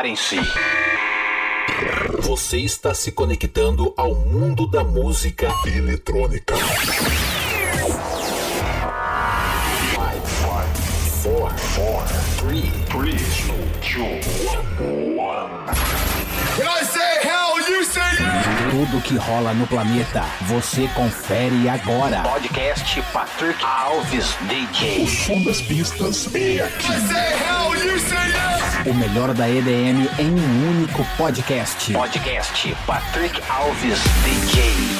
Preparem-se. Você está se conectando ao mundo da música eletrônica. 4, 4, 3, 2, 1. When I say hell, you say tudo que rola no planeta. Você confere agora. Podcast Patrick Alves DJ. O som das pistas e aqui. O melhor da EDM em um único podcast. Podcast Patrick Alves DJ.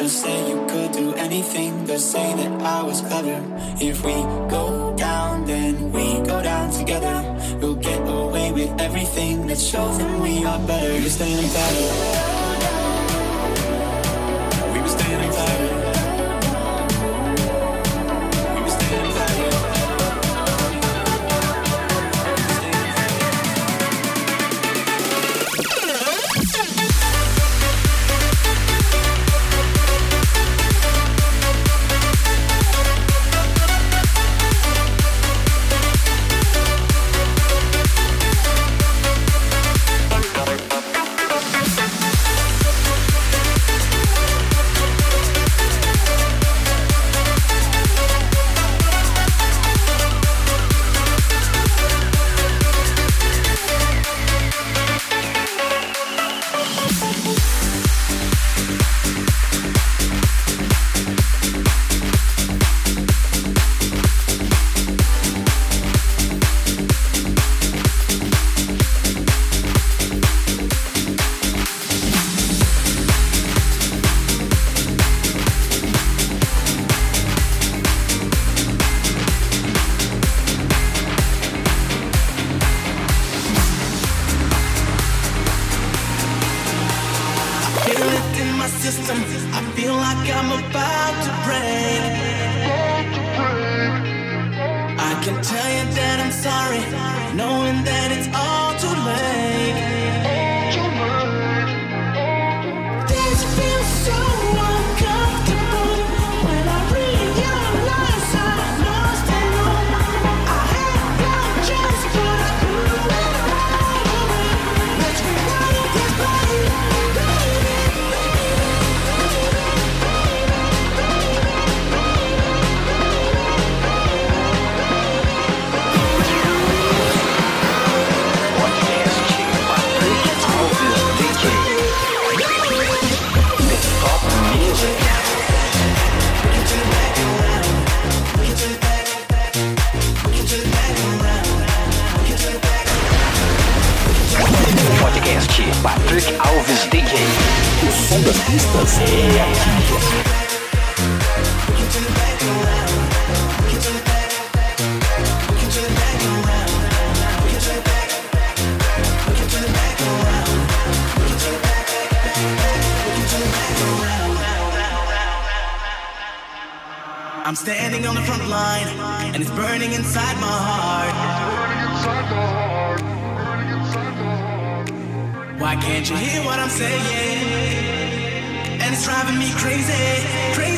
They'll say you could do anything, they'll say that I was clever. If we go down, then we go down together. We'll get away with everything, let's show them we are better. You're staying better. I'm standing on the front line, and it's burning inside my heart. Why can't you hear what I'm saying? And it's driving me crazy, crazy.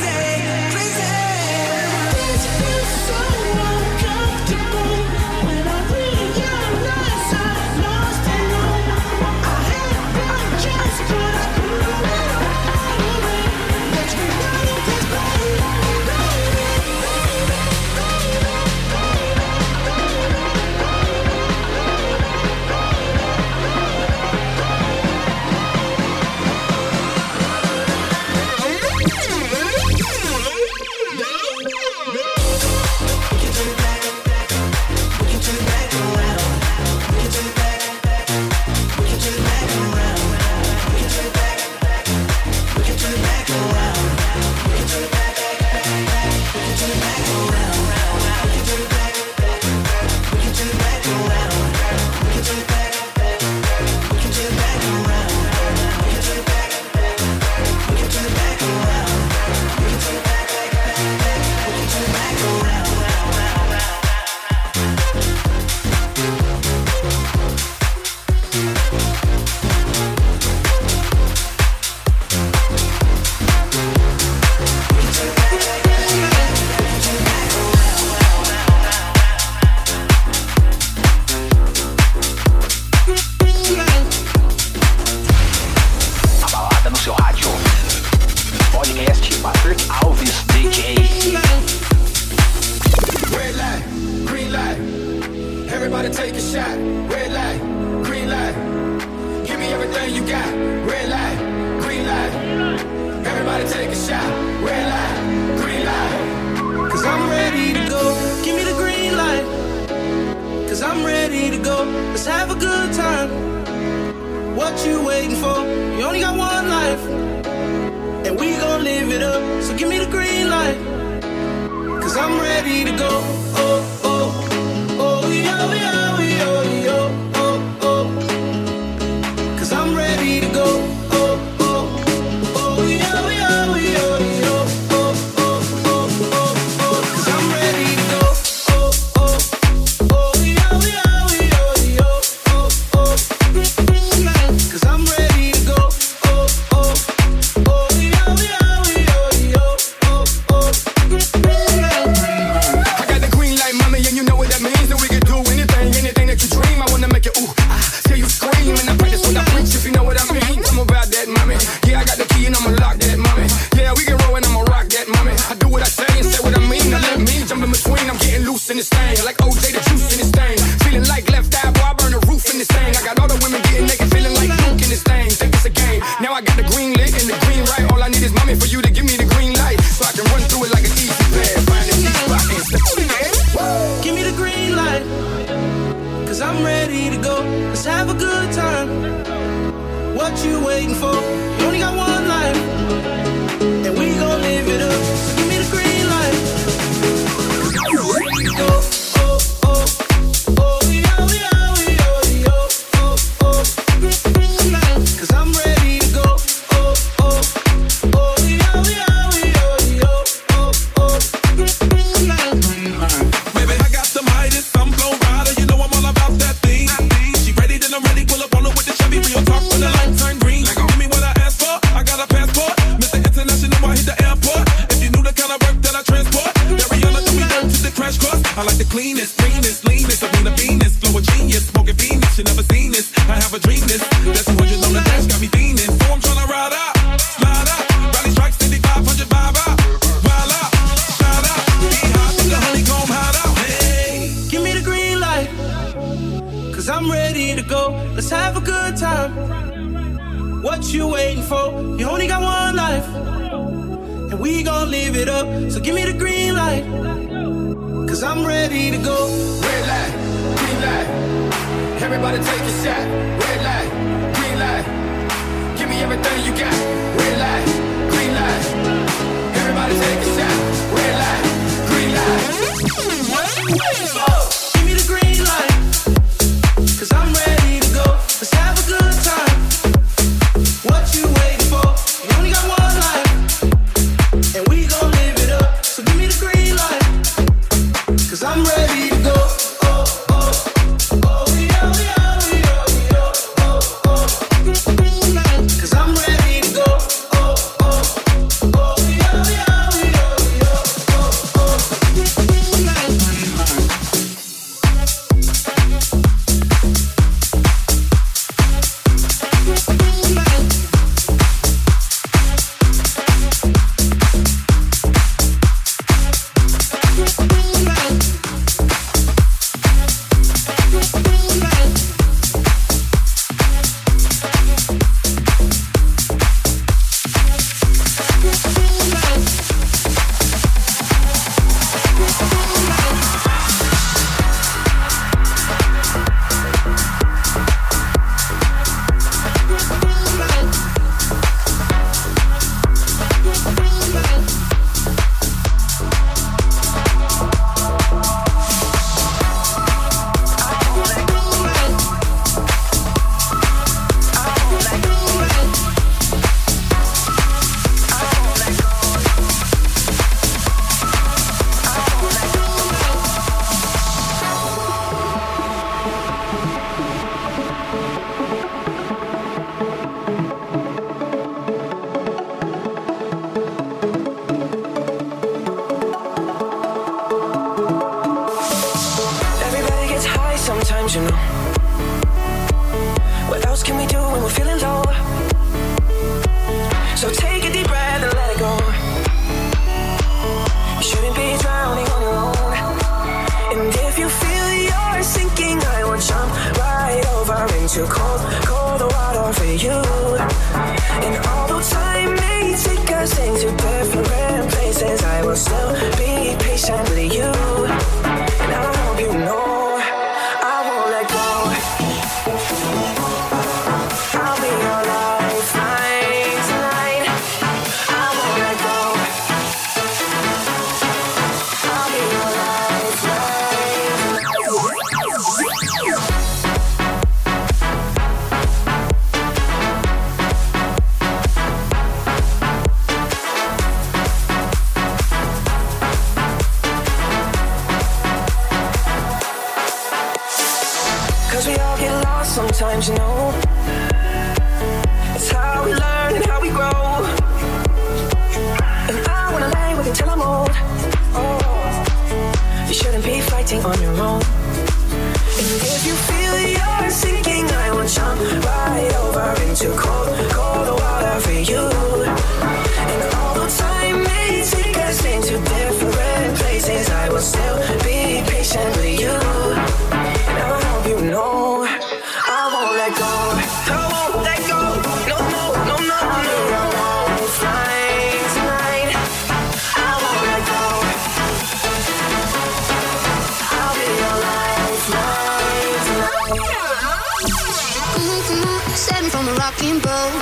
From rocking boat.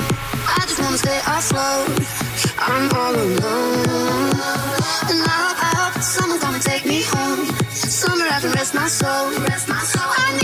I just wanna stay afloat. I'm all alone, and I hope, someone's gonna take me home. Somewhere I can rest my soul. Rest my soul.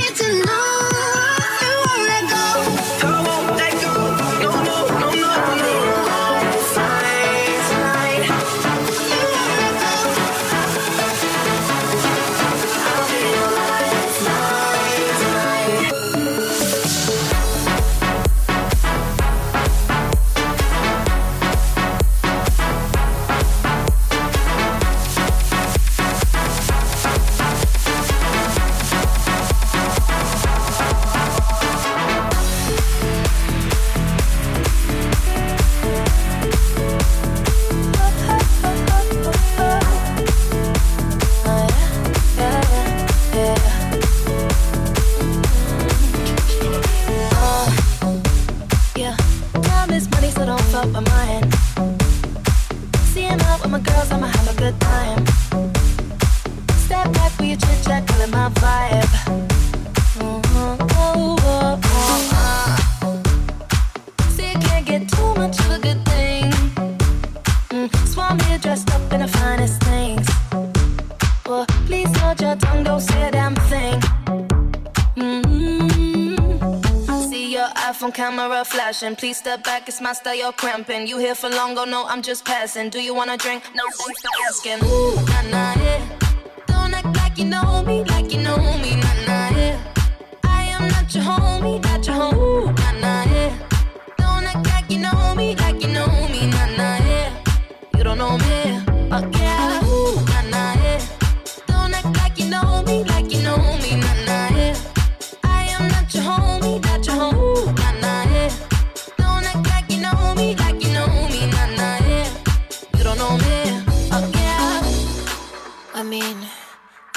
sit on top of mine. Seeing out with my girls, I'ma have a good time. Step back with your chit chat, killing my vibe. camera flashing. Please step back, it's my style, you're cramping. You here for long, Oh no, I'm just passing. Do you wanna drink? No, thanks for asking. Ooh, nah, nah, yeah. Don't act like you know me, like you know me, nah, nah, yeah. I am not your homie, not your homie, nah,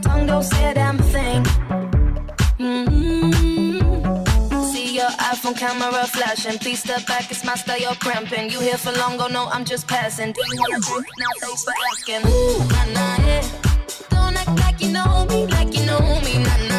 tongue don't say a damn thing. Mm-hmm. See your iPhone camera flashing. Please step back, it's my style, you're cramping. You here for long, oh no, I'm just passing. Do you wanna drink? Now thanks for asking. Ooh, nah, nah, yeah. Don't act like you know me, like you know me, nah, nah.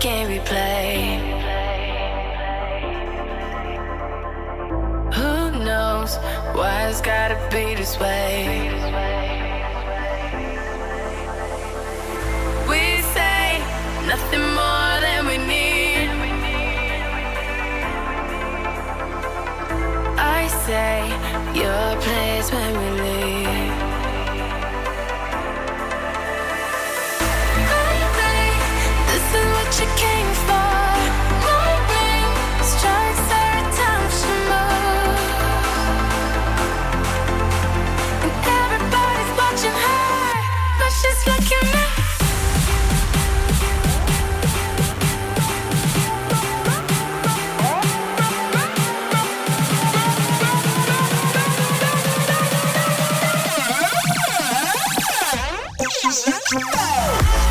Fast that You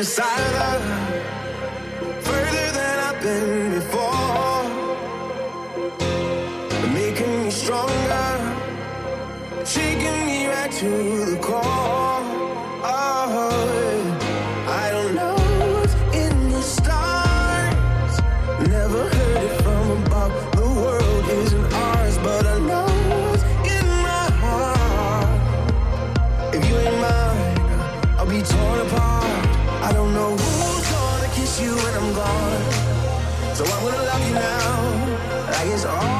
inside It's all